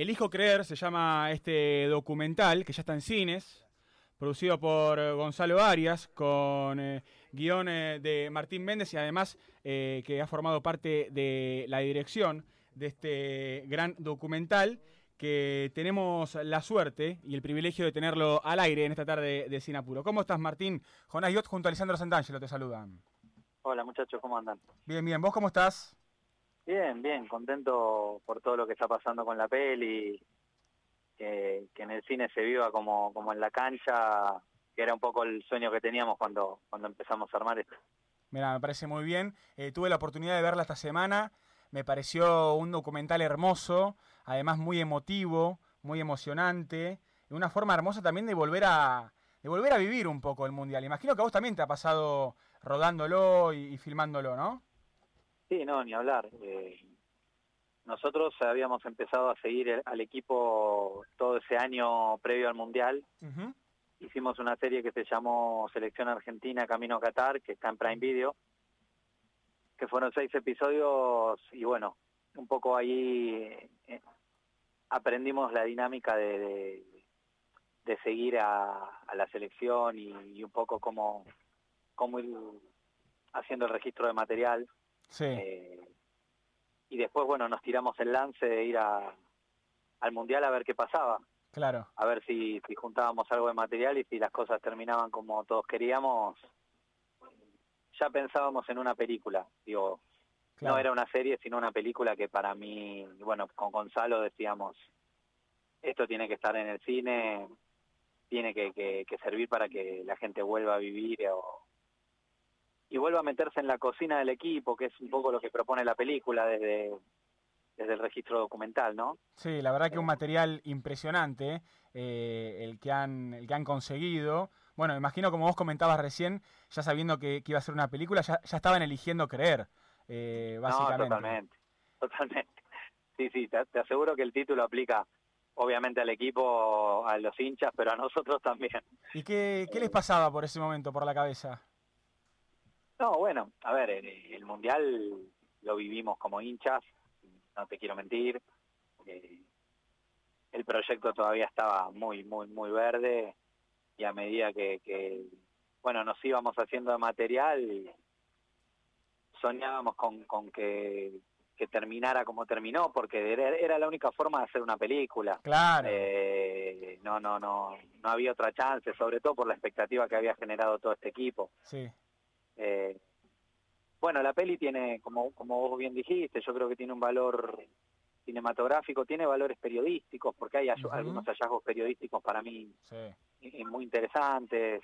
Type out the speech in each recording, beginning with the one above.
Elijo Creer se llama este documental que ya está en cines, producido por Gonzalo Arias, con eh, guion eh, de Martín Méndez y además eh, que ha formado parte de la dirección de este gran documental que tenemos la suerte y el privilegio de tenerlo al aire en esta tarde de Sinapuro. ¿Cómo estás, Martín? Jonás Yot junto a Alessandro Santangelo te saludan. Hola, muchachos, ¿cómo andan? Bien, bien. ¿Vos cómo estás? Bien, bien, contento por todo lo que está pasando con la peli, que, en el cine se viva como, como en la cancha, que era un poco el sueño que teníamos cuando, cuando empezamos a armar esto. Mira, me parece muy bien. Eh, tuve la oportunidad de verla esta semana. Me pareció un documental hermoso, además muy emotivo, muy emocionante, y una forma hermosa también de volver a de volver a vivir un poco el mundial. Imagino que a vos también te ha pasado rodándolo y, y filmándolo, ¿no? Sí, no, ni hablar. Eh, nosotros habíamos empezado a seguir el- al equipo todo ese año previo al mundial. Hicimos una serie que se llamó Selección Argentina Camino a Qatar, que está en Prime Video, que fueron seis episodios y bueno, un poco ahí eh, aprendimos la dinámica de, de, de seguir a, a la selección y, y un poco cómo, cómo ir haciendo el registro de material. Sí, Eh, y después, bueno, nos tiramos el lance de ir a, al Mundial a ver qué pasaba claro. a ver si, si juntábamos algo de material y si las cosas terminaban como todos queríamos, ya pensábamos en una película, digo, claro. no era una serie, sino una película que para mí, bueno, con Gonzalo decíamos, esto tiene que estar en el cine, tiene que, que- que servir para que la gente vuelva a vivir o- y vuelva a meterse en la cocina del equipo, que es un poco lo que propone la película desde, desde el registro documental, ¿no? Sí, la verdad que un material impresionante eh, el, que han, el que han conseguido. Bueno, imagino como vos comentabas recién, ya sabiendo que, que iba a ser una película, ya, ya estaban eligiendo creer, eh, básicamente. No, totalmente, totalmente. Sí, sí, te, te aseguro que el título aplica obviamente al equipo, a los hinchas, pero a nosotros también. ¿Y qué, qué les pasaba por ese momento por la cabeza? No, bueno, a ver, el, el Mundial lo vivimos como hinchas, no te quiero mentir. Eh, el proyecto todavía estaba muy, muy, muy verde y a medida que, que bueno, nos íbamos haciendo de material, soñábamos con, con que, que terminara como terminó, porque era, era la única forma de hacer una película. Claro, Eh, no, no, no, no había otra chance, sobre todo por la expectativa que había generado todo este equipo. sí, Eh, bueno, la peli tiene, como, como vos bien dijiste, yo creo que tiene un valor cinematográfico, tiene valores periodísticos, porque hay algunos hallazgos periodísticos para mí sí, y- y muy interesantes,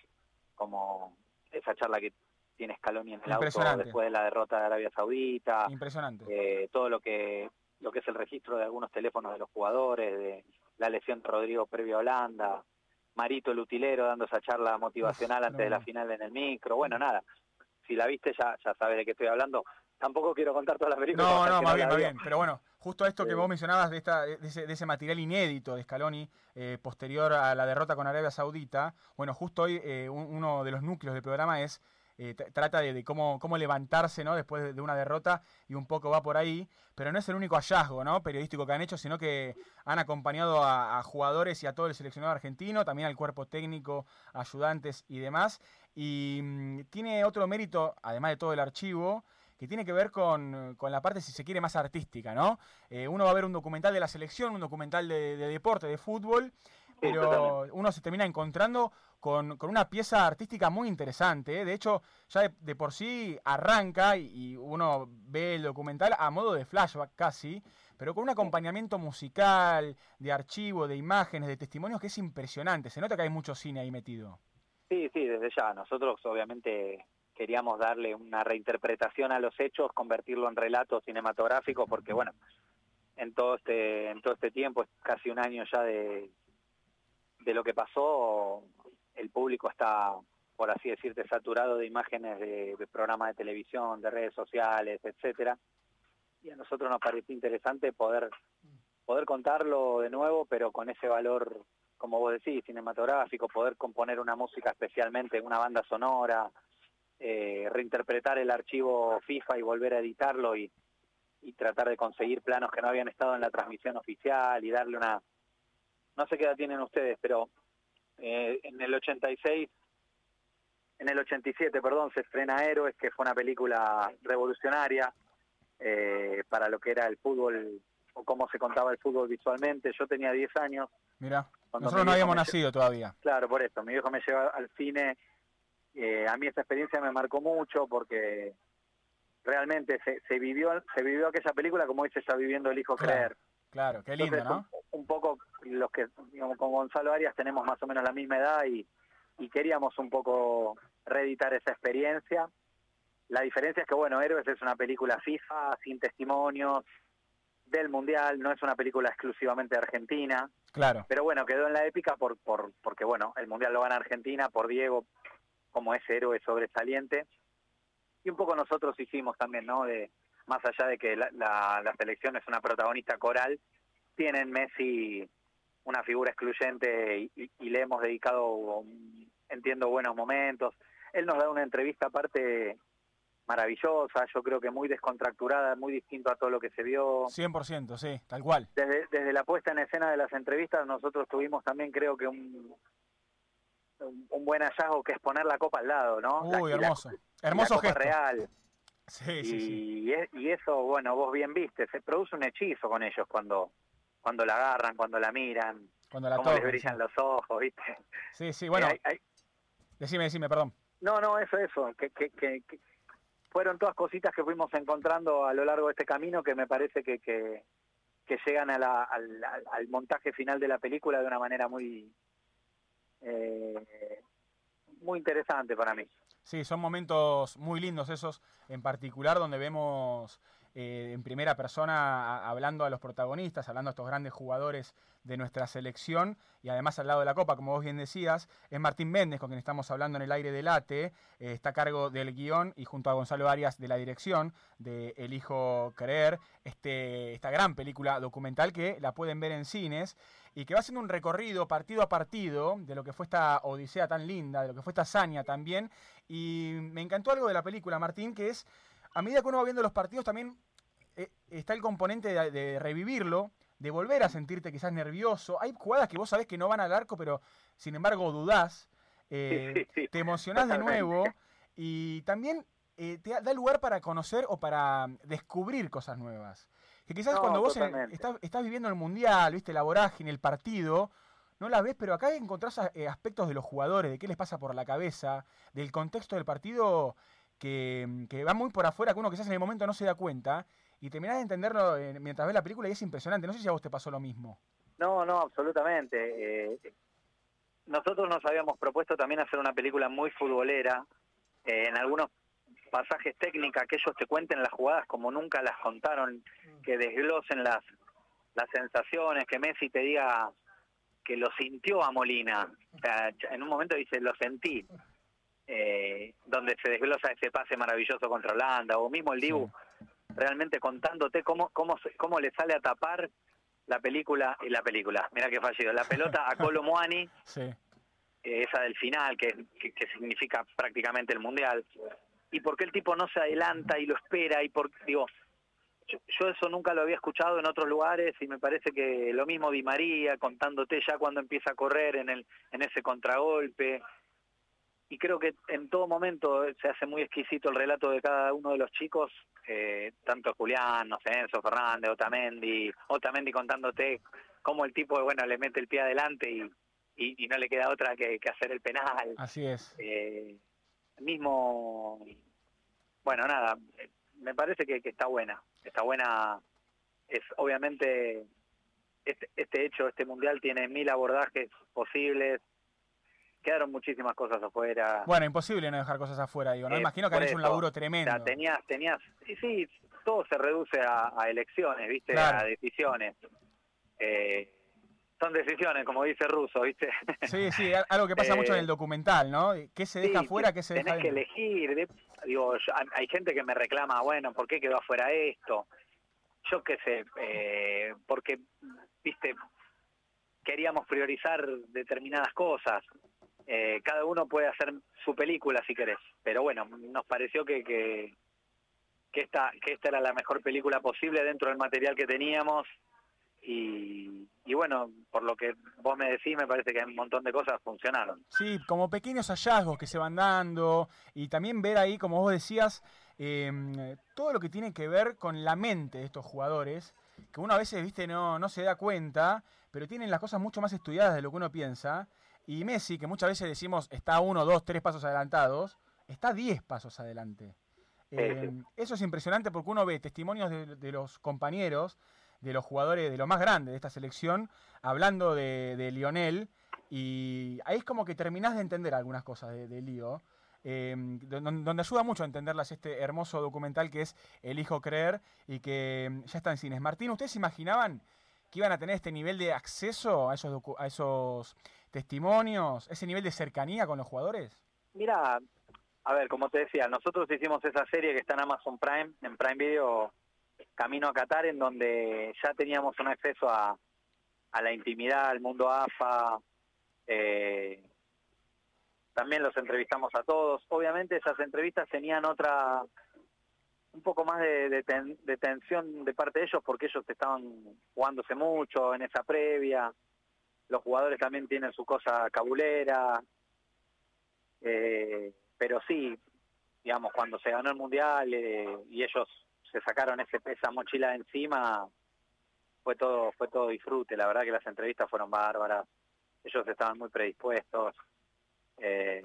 como esa charla que tiene Scaloni en el auto después de la derrota de Arabia Saudita, impresionante. eh, todo lo que lo que es el registro de algunos teléfonos de los jugadores, de la lesión de Rodrigo previo a Holanda, Marito el utilero dando esa charla motivacional Uf, antes de la final en el micro, bueno, nada, si la viste ya, ya sabes de qué estoy hablando, tampoco quiero contar toda la película. No, no, más bien, más bien. Pero bueno, justo esto que Sí. vos mencionabas de, esta, de, ese, de ese material inédito de Scaloni eh, posterior a la derrota con Arabia Saudita, bueno, justo hoy eh, un- uno de los núcleos del programa es eh, trata de, cómo, cómo levantarse ¿no? después de, una derrota y un poco va por ahí, pero no es el único hallazgo ¿no? periodístico que han hecho, sino que han acompañado a, jugadores y a todo el seleccionado argentino, también al cuerpo técnico, ayudantes y demás, y mm, tiene otro mérito, además de todo el archivo, que tiene que ver con, con la parte, si se quiere, más artística, ¿no? Eh, uno va a ver un documental de la selección, un documental de deporte, de fútbol, pero uno se termina encontrando con, con una pieza artística muy interesante. ¿eh? De hecho, ya de, de por sí arranca y, y uno ve el documental a modo de flashback casi, pero con un acompañamiento musical, de archivo, de imágenes, de testimonios que es impresionante. Se nota que hay mucho cine ahí metido. Sí, sí, desde ya. Nosotros obviamente queríamos darle una reinterpretación a los hechos, convertirlo en relato cinematográfico, porque bueno, en todo este, en todo este tiempo, es casi un año ya de, de lo que pasó, el público está, por así decirte, saturado de imágenes de, programas de televisión, de redes sociales, etcétera. Y a nosotros nos pareció interesante poder, poder contarlo de nuevo, pero con ese valor como vos decís, cinematográfico, poder componer una música especialmente, una banda sonora, eh, reinterpretar el archivo FIFA y volver a editarlo y, y tratar de conseguir planos que no habían estado en la transmisión oficial y darle una... No sé qué edad tienen ustedes, pero eh, en el 86, en el 87, perdón, se estrena Héroes, que fue una película revolucionaria eh, para lo que era el fútbol o cómo se contaba el fútbol visualmente. Yo tenía 10 años. Mira, nosotros no habíamos nacido todavía. Claro, por eso. Mi viejo me lleva al cine. Eh, a mí esa experiencia me marcó mucho porque realmente se, se vivió se vivió aquella película como se está viviendo el hijo creer. Claro, qué lindo, ¿no? Un, poco los que digamos, con Gonzalo Arias tenemos más o menos la misma edad y, y queríamos un poco reeditar esa experiencia. La diferencia es que, bueno, Héroes es una película FIFA, sin testimonios, del Mundial, no es una película exclusivamente Argentina. Claro. Pero bueno, quedó en la épica por, por, porque, bueno, el Mundial lo gana Argentina, por Diego, como ese héroe sobresaliente y un poco nosotros hicimos también, ¿no? De, más allá de que la, la, selección es una protagonista coral, tiene en Messi una figura excluyente y, le hemos dedicado, entiendo, buenos momentos. Él nos da una entrevista aparte maravillosa, yo creo que muy descontracturada, muy distinto a todo lo que se vio. 100%, sí, tal cual. Desde, desde la puesta en escena de las entrevistas nosotros tuvimos también creo que un, un, buen hallazgo que es poner la copa al lado, ¿no? Uy, hermoso. hermoso gesto. real. Sí, sí, y, y eso, bueno, vos bien viste, se produce un hechizo con ellos cuando cuando la agarran, cuando la miran, cuando la cómo les brillan los ojos, ¿viste? Sí, sí, bueno. Eh, decime, decime, perdón. No, no, eso, eso, que, que, que, fueron todas cositas que fuimos encontrando a lo largo de este camino que me parece que, que, que llegan a la, al, al, montaje final de la película de una manera muy, eh, muy interesante para mí. Sí, son momentos muy lindos esos, en particular donde vemos eh, en primera persona hablando a los protagonistas, hablando a estos grandes jugadores de nuestra selección y además al lado de la Copa, como vos bien decías, es Martín Méndez con quien estamos hablando en el aire del ATE, eh, está a cargo del guion y junto a Gonzalo Arias de la dirección de El Hijo Creer, este, esta gran película documental que la pueden ver en cines y que va haciendo un recorrido partido a partido de lo que fue esta odisea tan linda, de lo que fue esta hazaña también. Y me encantó algo de la película, Martín, que es a medida que uno va viendo los partidos también eh, está el componente de, revivirlo, de volver a sentirte quizás nervioso. Hay jugadas que vos sabés que no van al arco, pero sin embargo dudás, eh, te emocionás de nuevo y también eh, te da lugar para conocer o para descubrir cosas nuevas. Que quizás cuando vos estás, estás, viviendo el mundial, viste la vorágine, el partido, no las ves, pero acá encontrás aspectos de los jugadores, de qué les pasa por la cabeza, del contexto del partido que, que, va muy por afuera, que uno quizás en el momento no se da cuenta, y terminás de entenderlo eh, mientras ves la película y es impresionante. No sé si a vos te pasó lo mismo. No, no, absolutamente. Eh, nosotros nos habíamos propuesto también hacer una película muy futbolera. Eh, en algunos pasajes técnicas que ellos te cuenten las jugadas como nunca las contaron, que desglosen las, las sensaciones, que Messi te diga que lo sintió a Molina. O sea, en un momento dice, lo sentí eh, donde se desglosa ese pase maravilloso contra Holanda, o mismo el Dibu realmente contándote cómo, cómo, cómo le sale a tapar la película y la película. Mira qué fallido. La pelota a Colo Moani, esa del final, que, que, significa prácticamente el mundial. Y por qué el tipo no se adelanta y lo espera, y por, digo, yo, eso nunca lo había escuchado en otros lugares y me parece que lo mismo Di María contándote ya cuando empieza a correr en el en ese contragolpe y creo que en todo momento se hace muy exquisito el relato de cada uno de los chicos, eh, tanto Julián, no sé, Enzo Fernández, Otamendi, Otamendi contándote cómo el tipo, bueno, le mete el pie adelante y, y, no le queda otra que, hacer el penal. Así es. Eh, mismo, bueno, nada, me parece que, que está buena, está buena, es obviamente este, este hecho, este mundial tiene mil abordajes posibles, quedaron muchísimas cosas afuera. Bueno, imposible no dejar cosas afuera, digo, ¿no? Eh, Imagino que han hecho un laburo tremendo. O tenías, tenías, sí, sí, todo se reduce a, elecciones, ¿viste? A decisiones. Eh, son decisiones, como dice Russo, ¿viste? Sí, sí, algo que pasa mucho en el eh, documental, ¿no? ¿Qué se deja afuera, qué se deja Tenés que elegir, digo, hay gente que me reclama, bueno, ¿por qué quedó afuera esto? Yo qué sé, eh, porque, viste, queríamos priorizar determinadas cosas. Eh, cada uno puede hacer su película si querés, pero bueno, nos pareció que, que, esta, que esta era la mejor película posible dentro del material que teníamos y, y, bueno, por lo que vos me decís, me parece que un montón de cosas funcionaron. Sí, como pequeños hallazgos que se van dando y también ver ahí, como vos decías, eh, todo lo que tiene que ver con la mente de estos jugadores, que uno a veces, viste, no, no se da cuenta, pero tienen las cosas mucho más estudiadas de lo que uno piensa. Y Messi, que muchas veces decimos está uno, dos, tres pasos adelantados, está diez pasos adelante. Eh, eso es impresionante porque uno ve testimonios de, los compañeros, de los jugadores, de lo más grande de esta selección, hablando de, Lionel, y ahí es como que terminás de entender algunas cosas de, de Lío. Em, donde ayuda mucho a entenderlas este hermoso documental que es El Hijo Creer y que em, ya está en cines. Martín, ¿ustedes imaginaban que iban a tener este nivel de acceso a esos, testimonios, ese nivel de cercanía con los jugadores? Mira, a ver, como te decía, nosotros hicimos esa serie que está en Amazon Prime, en Prime Video, Camino a Qatar, en donde ya teníamos un acceso a, a la intimidad, al mundo AFA, eh, también los entrevistamos a todos. Obviamente esas entrevistas tenían otra, un poco más de, tensión de parte de ellos porque ellos estaban jugándose mucho en esa previa. Los jugadores también tienen su cosa cabulera. Eh, pero sí, digamos, cuando se ganó el Mundial eh, y ellos se sacaron ese, esa mochila encima, fue todo, fue todo disfrute. La verdad que las entrevistas fueron bárbaras. Ellos estaban muy predispuestos. Eh,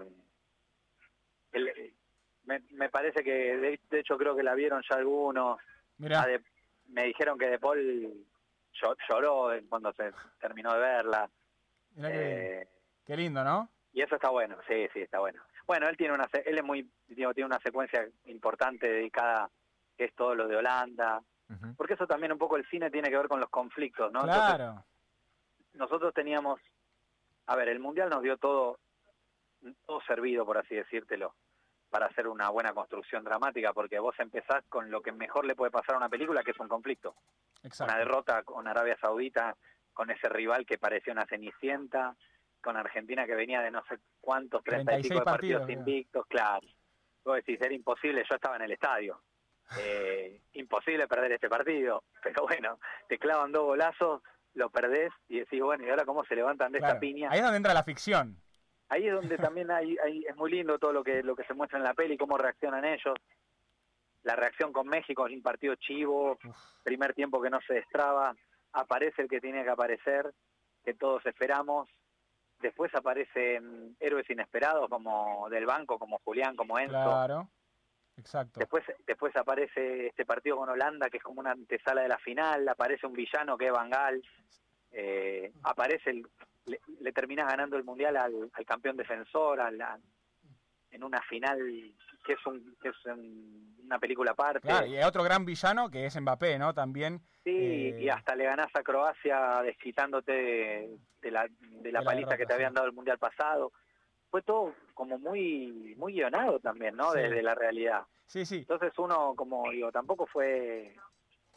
me, parece que, de, hecho, creo que la vieron ya algunos. me dijeron que De Paul lloró lloró cuando se terminó de verla. Eh, qué, lindo, ¿no? Y eso está bueno, sí, sí, está bueno. Bueno, él tiene una, él es muy, tiene una secuencia importante dedicada, que es todo lo de Holanda, porque eso también un poco el cine tiene que ver con los conflictos, ¿no? Claro. nosotros teníamos, a ver, el mundial nos dio todo todo servido, por así decírtelo, para hacer una buena construcción dramática, porque vos empezás con lo que mejor le puede pasar a una película, que es un conflicto. Una derrota con Arabia Saudita, con ese rival que parecía una cenicienta, con Argentina que venía de no sé cuántos, 30 y pico de partidos, invictos, claro. Vos decís, era imposible, yo estaba en el estadio. Eh, imposible perder este partido, pero bueno, te clavan dos golazos, lo perdés y decís, bueno, ¿y ahora cómo se levantan de esta piña? Ahí es donde entra la ficción ahí es donde también hay, es muy lindo todo lo que lo que se muestra en la peli, cómo reaccionan ellos. La reacción con México en un partido chivo, primer tiempo que no se destraba, aparece el que tiene que aparecer, que todos esperamos. Después aparecen héroes inesperados como del banco, como Julián, como Enzo. Claro, exacto. Después, después aparece este partido con Holanda, que es como una antesala de la final, aparece un villano que es Van Gaal, eh, aparece el, le, le terminás ganando el mundial al, campeón defensor, al, en una final que es, un, que es una película aparte. Claro, y hay otro gran villano que es Mbappé, ¿no? También. Sí, y eh, hasta le ganás a Croacia desquitándote de, la, de la paliza que te habían dado el mundial pasado. Fue todo como muy muy guionado también, ¿no? Desde la realidad. Sí, sí. Entonces uno, como digo, tampoco fue...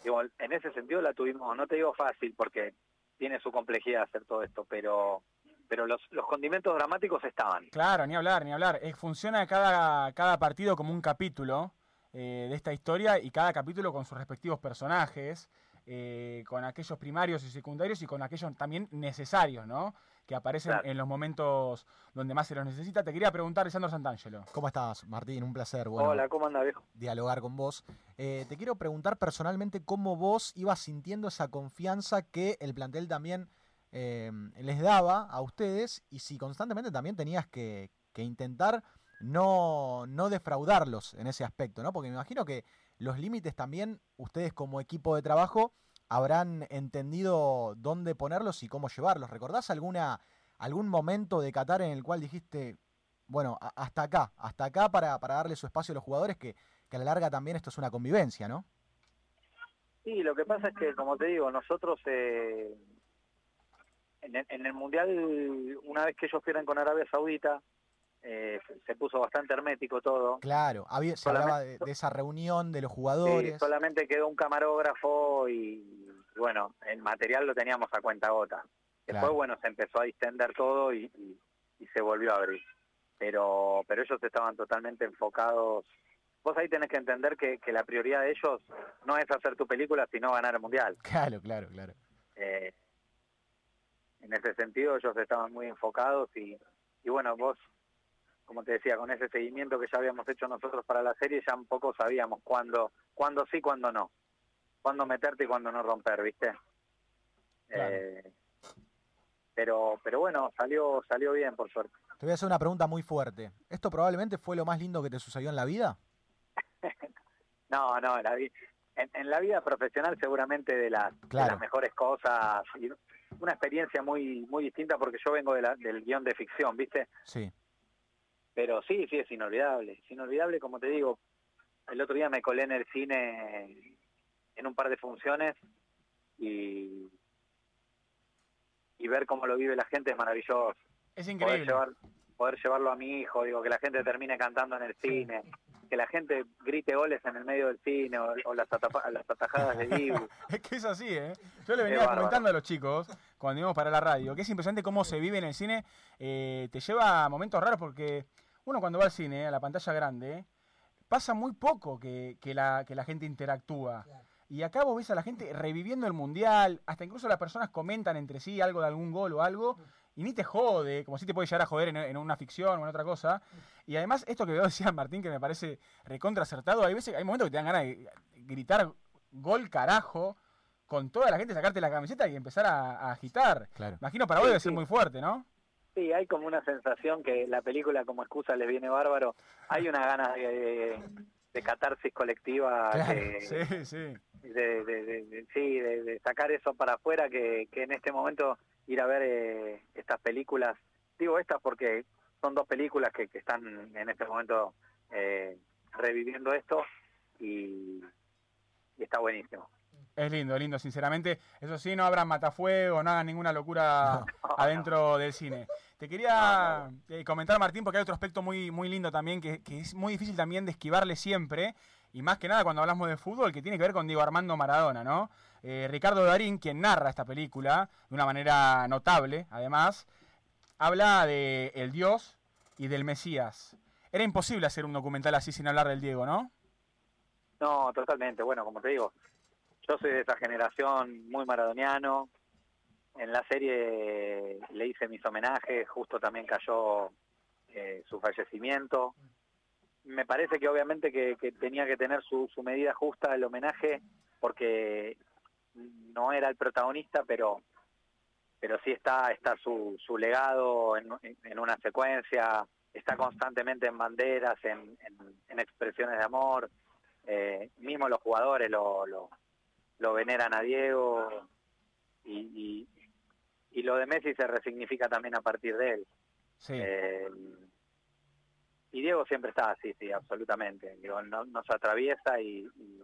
Digo, en ese sentido la tuvimos, no te digo fácil, porque tiene su complejidad hacer todo esto, pero pero los, los condimentos dramáticos estaban. Claro, ni hablar, ni hablar. Eh, funciona cada, cada partido como un capítulo eh, de esta historia y cada capítulo con sus respectivos personajes, eh, con aquellos primarios y secundarios y con aquellos también necesarios, ¿no? Que aparecen en los momentos donde más se los necesita. Te quería preguntar, Lisandro Santangelo. ¿Cómo estás, Martín? Un placer. Hola, ¿cómo andas, viejo? Dialogar con vos. te quiero preguntar personalmente cómo vos ibas sintiendo esa confianza que el plantel también eh, les daba a ustedes y si constantemente también tenías que, intentar no, no, defraudarlos en ese aspecto, ¿no? Porque me imagino que los límites también ustedes como equipo de trabajo habrán entendido dónde ponerlos y cómo llevarlos. ¿Recordás alguna, algún momento de Qatar en el cual dijiste, bueno, hasta acá, hasta acá para, para darle su espacio a los jugadores, que, que a la larga también esto es una convivencia, ¿no? Sí, lo que pasa es que, como te digo, nosotros eh, en el, Mundial, una vez que ellos pierden con Arabia Saudita, eh, se puso bastante hermético todo. Claro, había, se hablaba de, esa reunión de los jugadores. solamente quedó un camarógrafo y, bueno, el material lo teníamos a cuenta gota. Después, bueno, se empezó a distender todo y, y, se volvió a abrir. Pero, pero ellos estaban totalmente enfocados vos ahí tenés que entender que, que la prioridad de ellos no es hacer tu película, sino ganar el mundial. Claro, claro, claro. Eh, en ese sentido ellos estaban muy enfocados y, y bueno, vos, como te decía, con ese seguimiento que ya habíamos hecho nosotros para la serie, ya un poco sabíamos cuándo, cuándo sí, cuándo no, cuándo meterte y cuándo no romper, ¿viste? Claro. Eh, pero, pero bueno, salió, salió bien, por suerte. Te voy a hacer una pregunta muy fuerte. ¿Esto probablemente fue lo más lindo que te sucedió en la vida? No, no, la vi- en, en la vida profesional seguramente de las, de las mejores cosas, una experiencia muy muy distinta porque yo vengo de la- del guion de ficción, ¿viste? Sí. Pero sí, sí, es inolvidable, es inolvidable, como te digo, el otro día me colé en el cine en un par de funciones y, y ver cómo lo vive la gente es maravilloso. Es Poder, increíble. llevar, poder llevarlo a mi hijo, digo, que la gente termine cantando en el cine, que la gente grite goles en el medio del cine o, o las, las atajadas de Dibu. Es que es así, ¿eh? Yo le venía comentando a los chicos cuando íbamos para la radio, que es impresionante cómo se vive en el cine. eh, te lleva a momentos raros porque uno cuando va al cine, a la pantalla grande, pasa muy poco que, que la, que la gente interactúa. Y acá vos ves a la gente reviviendo el mundial, hasta incluso las personas comentan entre sí algo de algún gol o algo, y ni te jode, como si te puede llegar a joder en, en una ficción o en otra cosa. Y además, esto que vos decías, Martín, que me parece recontra acertado, hay veces, hay momentos que te dan ganas de gritar gol carajo con toda la gente, sacarte la camiseta y empezar a, a agitar. Claro. Imagino para vos Sí, debe ser sí. muy fuerte, ¿no? Sí, hay como una sensación que la película como excusa les viene bárbaro. Hay una gana de, de catarsis colectiva, Claro, que- sí, sí. de, sí, de, de sacar eso para afuera, que, que en este momento ir a ver eh, estas películas, digo estas porque son dos películas que, que están en este momento eh, reviviendo esto y, y está buenísimo. Es lindo, lindo, sinceramente. Eso sí, no habrá matafuego, no hagan ninguna locura adentro del cine. Te quería eh, comentar, Martín, porque hay otro aspecto muy, muy lindo también, que, que es muy difícil también de esquivarle siempre, y más que nada cuando hablamos de fútbol, que tiene que ver con Diego Armando Maradona, ¿no? Eh, Ricardo Darín, quien narra esta película, de una manera notable, además, habla de el Dios y del Mesías. Era imposible hacer un documental así sin hablar del Diego, ¿no? No, totalmente. Bueno, como te digo, yo soy de esa generación muy maradoniano. En la serie le hice mis homenajes, justo también cayó eh, su fallecimiento. Me parece que obviamente que, tenía que tener su, medida justa el homenaje, porque no era el protagonista, pero pero sí está está su, legado en, una secuencia, está constantemente en banderas, en expresiones de amor, eh, mismo los jugadores lo, lo, lo veneran a Diego y, y, y lo de Messi se resignifica también a partir de él. Sí. Eh, y Diego siempre está, sí, sí, absolutamente. Digo, no, nos atraviesa y, y,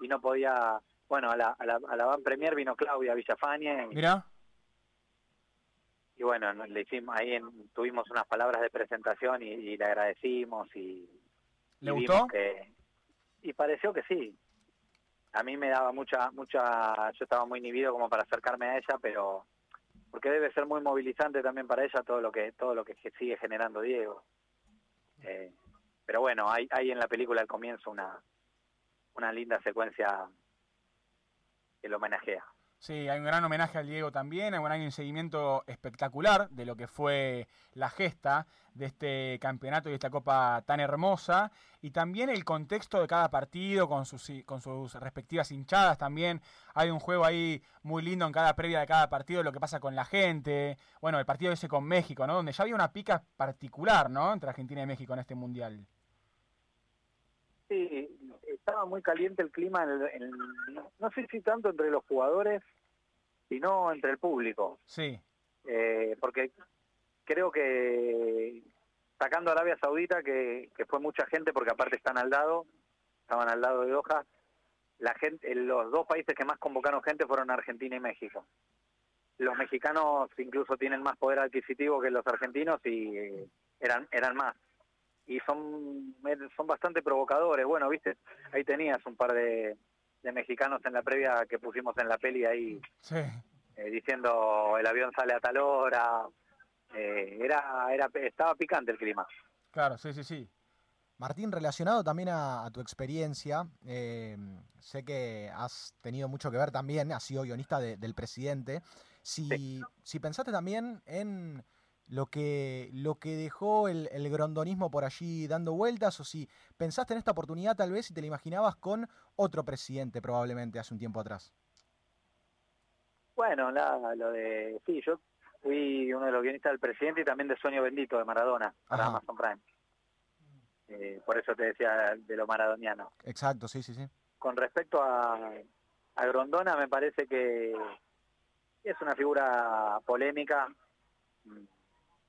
y no podía... Bueno, a la, a la, a la Van Premier vino Claudia Villafañe Mira, y bueno, no- le hicimos, ahí en- tuvimos unas palabras de presentación y, y le agradecimos y, ¿le gustó? que- y pareció que sí. A mí me daba mucha, mucha, yo estaba muy inhibido como para acercarme a ella, pero porque debe ser muy movilizante también para ella todo lo que, todo lo que sigue generando Diego. Eh, pero bueno, hay, hay en la película al comienzo una, una linda secuencia que lo homenajea. Sí, hay un gran homenaje al Diego también, hay un, hay un seguimiento espectacular de lo que fue la gesta de este campeonato y esta copa tan hermosa, y también el contexto de cada partido con sus, con sus respectivas hinchadas también. Hay un juego ahí muy lindo en cada previa de cada partido, lo que pasa con la gente. Bueno, el partido ese con México, ¿no? Donde ya había una pica particular, ¿no? Entre Argentina y México en este mundial. Sí, estaba muy caliente el clima, en el- en- no, sé si tanto entre los jugadores, sino entre el público. Sí, eh, porque creo que sacando a Arabia Saudita, que, que fue mucha gente, porque aparte están al lado, estaban al lado de Doha, la gente, los dos países que más convocaron gente fueron Argentina y México. Los mexicanos incluso tienen más poder adquisitivo que los argentinos y eh, eran eran más. Y son son bastante provocadores. Bueno, viste, ahí tenías un par de, de mexicanos en la previa que pusimos en la peli ahí sí. eh, diciendo el avión sale a tal hora. Eh, era, era, estaba picante el clima. Claro, sí, sí, sí. Martín, relacionado también a, tu experiencia, eh, sé que has tenido mucho que ver también, has sido guionista del presidente. Si, si pensaste también en lo que, lo que dejó el, el, grondonismo por allí dando vueltas, o si pensaste en esta oportunidad tal vez y te la imaginabas con otro presidente probablemente hace un tiempo atrás. Bueno, lo de... Sí, yo fui uno de los guionistas del presidente y también de Sueño Bendito de Maradona para Amazon Prime. Eh, por eso te decía de lo maradoniano. Exacto, sí, sí, sí. Con respecto a, a Grondona, me parece que es una figura polémica,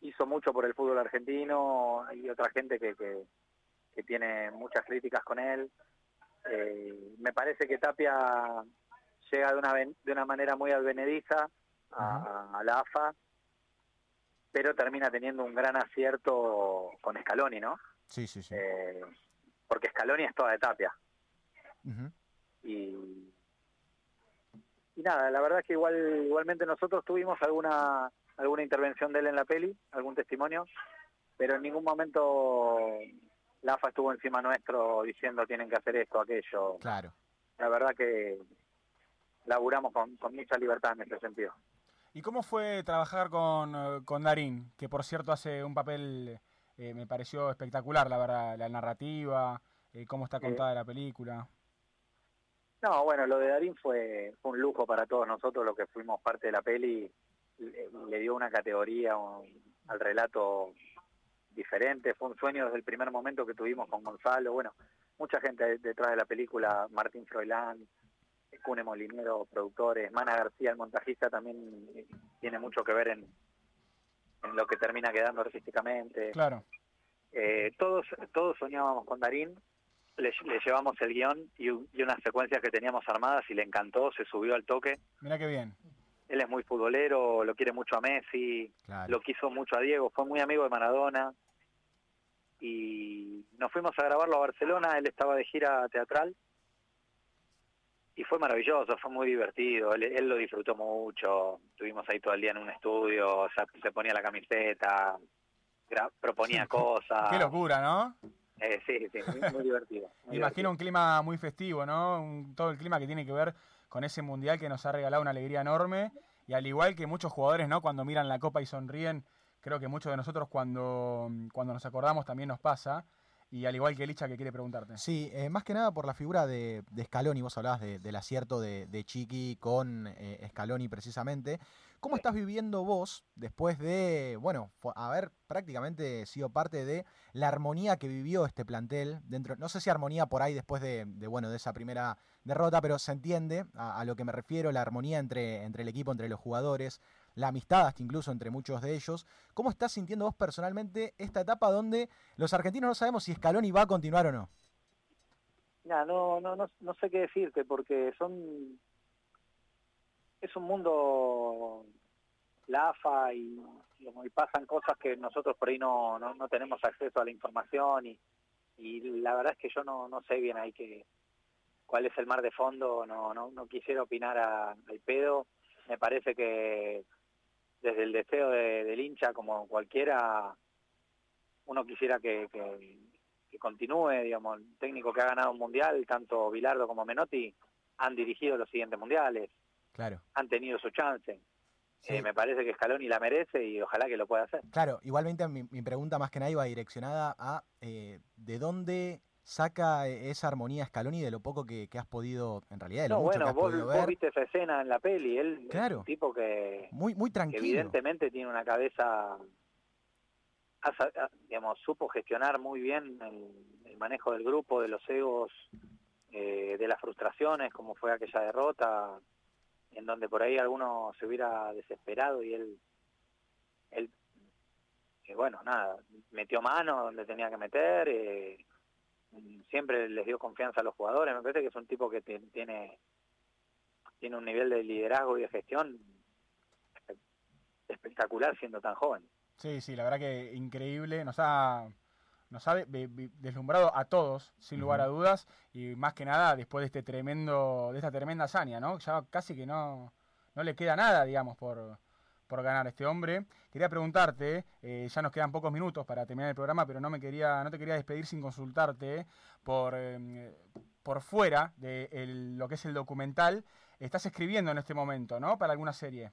hizo mucho por el fútbol argentino, hay otra gente que, que, tiene muchas críticas con él. Eh, me parece que Tapia llega de una, de una manera muy advenediza a, a la AFA, pero termina teniendo un gran acierto con Scaloni, ¿no? Sí, sí, sí. Eh, porque Scaloni es toda de tapia. y, y nada, la verdad es que igual igualmente nosotros tuvimos alguna alguna intervención de él en la peli, algún testimonio, pero en ningún momento la AFA estuvo encima nuestro diciendo tienen que hacer esto, aquello. Claro. La verdad que laburamos con, con mucha libertad en ese sentido. ¿Y cómo fue trabajar con, eh, con Darín, que por cierto hace un papel eh, me pareció espectacular, la verdad, la narrativa, eh, cómo está contada la película. No, bueno, lo de Darín fue, un lujo para todos nosotros, los que fuimos parte de la peli, le, dio una categoría al relato diferente, fue un sueño desde el primer momento que tuvimos con Gonzalo, bueno, mucha gente detrás de la película, Martín Froilán, Cune Molinero, productores, Mana García, el montajista, también tiene mucho que ver en, en lo que termina quedando artísticamente. Claro. Eh, todos, todos soñábamos con Darín, le, llevamos el guion y, unas secuencias que teníamos armadas y le encantó, se subió al toque. Mira qué bien. Él es muy futbolero, lo quiere mucho a Messi, lo quiso mucho a Diego, fue muy amigo de Maradona. Y nos fuimos a grabarlo a Barcelona, él estaba de gira teatral y fue maravilloso, fue muy divertido, él, lo disfrutó mucho, estuvimos ahí todo el día en un estudio, se, ponía la camiseta, proponía cosas. Qué locura, ¿no? Eh, sí, sí, muy, divertido. Imagino un clima muy festivo, ¿no? todo el clima que tiene que ver con ese mundial que nos ha regalado una alegría enorme y al igual que muchos jugadores, ¿no? Cuando miran la copa y sonríen, creo que muchos de nosotros cuando, cuando nos acordamos también nos pasa. Y al igual que Licha que quiere preguntarte. Sí, eh, más que nada por la figura de, de Scaloni, vos hablabas del acierto de, Chiqui con eh, Scaloni precisamente. ¿Cómo estás viviendo vos después de, bueno, haber prácticamente sido parte de la armonía que vivió este plantel dentro, no sé si armonía por ahí después de, bueno, de esa primera derrota, pero se entiende a, lo que me refiero, la armonía entre, entre el equipo, entre los jugadores, la amistad hasta incluso entre muchos de ellos. ¿Cómo estás sintiendo vos personalmente esta etapa donde los argentinos no sabemos si Scaloni va a continuar o no? no, no, no, no sé qué decirte porque son es un mundo la AFA y, pasan cosas que nosotros por ahí no, no, tenemos acceso a la información y, y la verdad es que yo no, no sé bien ahí que cuál es el mar de fondo, no, no, no quisiera opinar al pedo, me parece que desde el deseo del hincha como cualquiera, uno quisiera que, que, continúe, digamos, el técnico que ha ganado un mundial, tanto Bilardo como Menotti, han dirigido los siguientes mundiales, claro. han tenido su chance. Eh, me parece que Scaloni la merece y ojalá que lo pueda hacer. Claro, igualmente mi, pregunta más que nada iba direccionada a eh, de dónde saca esa armonía Scaloni de lo poco que, has podido, en realidad, de lo no, mucho bueno, que has vos, podido vos viste esa escena en la peli, él claro. es un tipo que, muy, muy tranquilo. evidentemente tiene una cabeza, digamos, supo gestionar muy bien el, manejo del grupo, de los egos, eh, de las frustraciones, como fue aquella derrota, en donde por ahí alguno se hubiera desesperado y él, él, eh, bueno, nada, metió mano donde tenía que meter, eh, siempre les dio confianza a los jugadores. Me parece que es un tipo que tiene tiene un nivel de liderazgo y de gestión espectacular siendo tan joven. Sí, sí, la verdad que increíble. Nos ha, nos ha deslumbrado a todos, sin lugar a dudas, y más que nada después de este tremendo, de esta tremenda hazaña, ¿no? Ya casi que no, no le queda nada, digamos, por, por ganar este hombre. Quería preguntarte, eh, ya nos quedan pocos minutos para terminar el programa, pero no me quería, no te quería despedir sin consultarte por, eh, por fuera de lo que es el documental. Estás escribiendo en este momento, ¿no? Para alguna serie.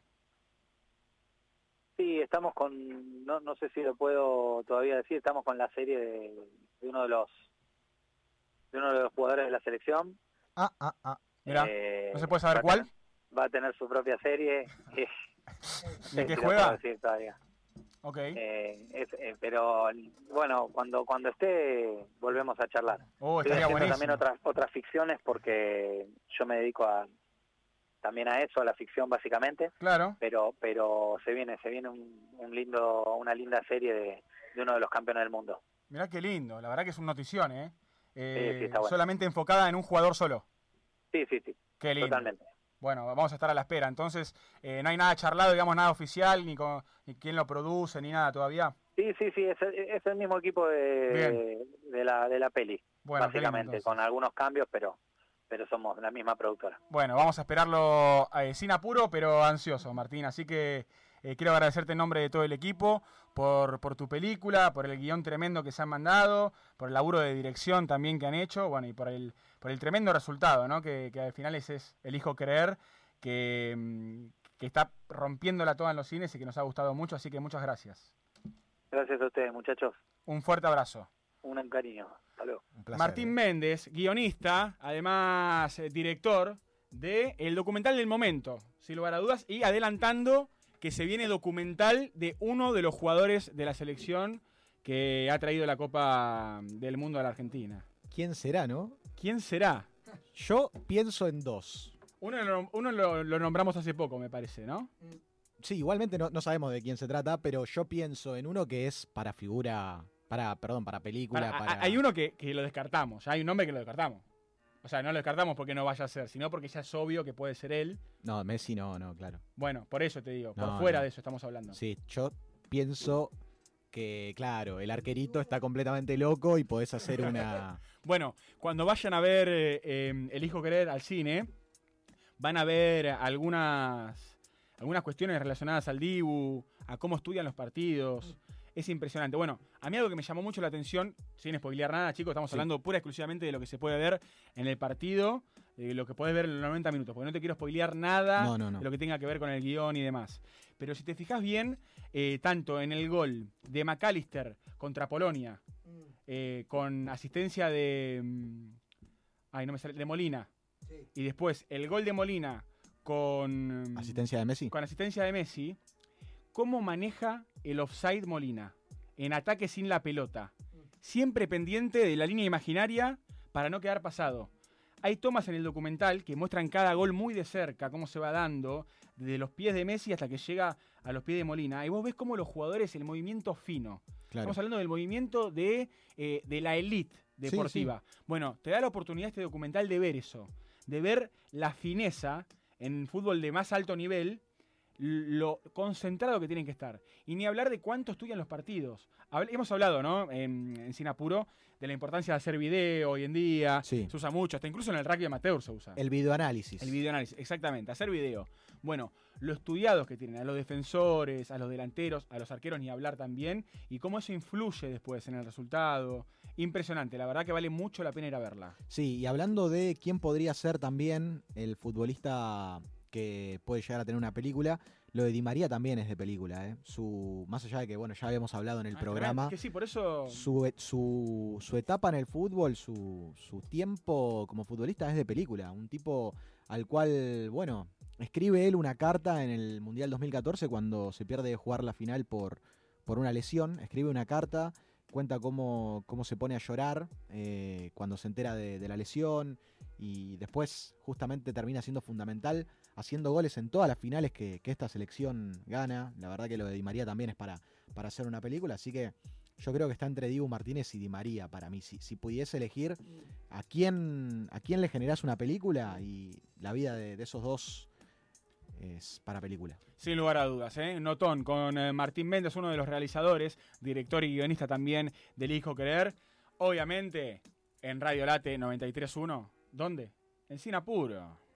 Sí, estamos con, no, no sé si lo puedo todavía decir, estamos con la serie de, uno de los de uno de los jugadores de la selección. Ah, ah, ah. Mira, eh, ¿no se puede saber cuál? va a tener su propia serie. ¿De qué juega? Okay. Eh, eh, pero bueno, cuando cuando esté volvemos a charlar. Oh, estaría también otras otras ficciones porque yo me dedico a también a eso, a la ficción básicamente. Claro. Pero pero se viene se viene un, lindo una linda serie de, uno de los campeones del mundo. Mirá qué lindo, la verdad que es una notición, ¿eh? eh solamente enfocada en un jugador solo. Sí, sí, sí. Qué lindo. Totalmente. Bueno, vamos a estar a la espera. Entonces, eh, no hay nada charlado, digamos, nada oficial, ni, con, ni quién lo produce, ni nada todavía. Sí, sí, sí, es, el mismo equipo de, de, la, de la peli, básicamente, con algunos cambios, pero pero somos la misma productora. Bueno, vamos a esperarlo eh, sin apuro, pero ansioso, Martín. Así que eh, quiero agradecerte en nombre de todo el equipo por, por tu película, por el guion tremendo que se han mandado, por el laburo de dirección también que han hecho, bueno, y por el por el tremendo resultado, ¿no? Que, al final es el hijo creer, que, mm, que está rompiéndola toda en los cines y que nos ha gustado mucho, así que muchas gracias. Gracias a ustedes, muchachos. Un fuerte abrazo. Un cariño. Hasta Martín Méndez, guionista, además eh, director de el documental del momento, sin lugar a dudas, y adelantando que se viene documental de uno de los jugadores de la selección que ha traído la Copa del Mundo a la Argentina. ¿Quién será, no? ¿Quién será? Yo pienso en dos. Uno, lo, nombramos hace poco, me parece, ¿no? Sí, igualmente no, sabemos de quién se trata, pero yo pienso en uno que es para figura, para, perdón, para película. Hay uno que, lo descartamos, hay un nombre que lo descartamos. O sea, no lo descartamos porque no vaya a ser, sino porque ya es obvio que puede ser él. No, Messi no, no, claro. Bueno, por eso te digo, por fuera de eso estamos hablando. Sí, yo pienso que, claro, el arquerito está completamente loco y podés hacer una... bueno, cuando vayan a ver eh, em, El Hijo Querer al cine, van a ver algunas, algunas cuestiones relacionadas al Dibu, a cómo estudian los partidos. Es impresionante. Bueno, a mí algo que me llamó mucho la atención, sin spoilear nada, chicos, estamos hablando pura exclusivamente de lo que se puede ver en el partido, de lo que puedes ver en los 90 minutos, porque no te quiero spoilear nada de lo que tenga que ver con el guion y demás. Pero si te fijas bien, eh, tanto en el gol de McAllister contra Polonia, mm. eh, con asistencia de. Mm, ay, no me sale, de Molina. Y después el gol de Molina con. Mm, ¿Asistencia de Messi? Con asistencia de Messi. ¿Cómo maneja el offside Molina? En ataque sin la pelota. Siempre pendiente de la línea imaginaria para no quedar pasado. Hay tomas en el documental que muestran cada gol muy de cerca, cómo se va dando, desde los pies de Messi hasta que llega a los pies de Molina. Y vos ves cómo los jugadores, el movimiento fino. Estamos hablando del movimiento de, eh, de la elite deportiva. Bueno, te da la oportunidad este documental de ver eso, de ver la fineza en fútbol de más alto nivel, lo concentrado que tienen que estar. Y ni hablar de cuánto estudian los partidos. hemos hablado, ¿no? En, en Sinapuro de la importancia de hacer video hoy en día. Se usa mucho, hasta incluso en el rugby amateur se usa. El videoanálisis. El videoanálisis, exactamente, hacer video. Bueno, lo estudiados que tienen, a los defensores, a los delanteros, a los arqueros ni hablar también, y cómo eso influye después en el resultado. Impresionante, la verdad que vale mucho la pena ir a verla. Sí, y hablando de quién podría ser también el futbolista que puede llegar a tener una película, lo de Di María también es de película, ¿eh? Su, más allá de que, bueno, ya habíamos hablado en el ah, programa. Que sí, por eso. Su, su, su etapa en el fútbol, su, su tiempo como futbolista es de película. Un tipo al cual, bueno, escribe él una carta en el Mundial 2014 cuando se pierde de jugar la final por, por una lesión. Escribe una carta, cuenta cómo, cómo se pone a llorar eh, cuando se entera de, la lesión y después justamente termina siendo fundamental haciendo goles en todas las finales que, esta selección gana. La verdad que lo de Di María también es para, para hacer una película, así que yo creo que está entre Dibu Martínez y Di María para mí. Si, si pudiese elegir a quién, a quién le generas una película y la vida de, esos dos es para película. Sin lugar a dudas, ¿eh? Notón con eh, Martín Méndez, uno de los realizadores, director y guionista también del Hijo Querer. Obviamente, en Radio Late 93.1. ¿Dónde? En Sinapuro.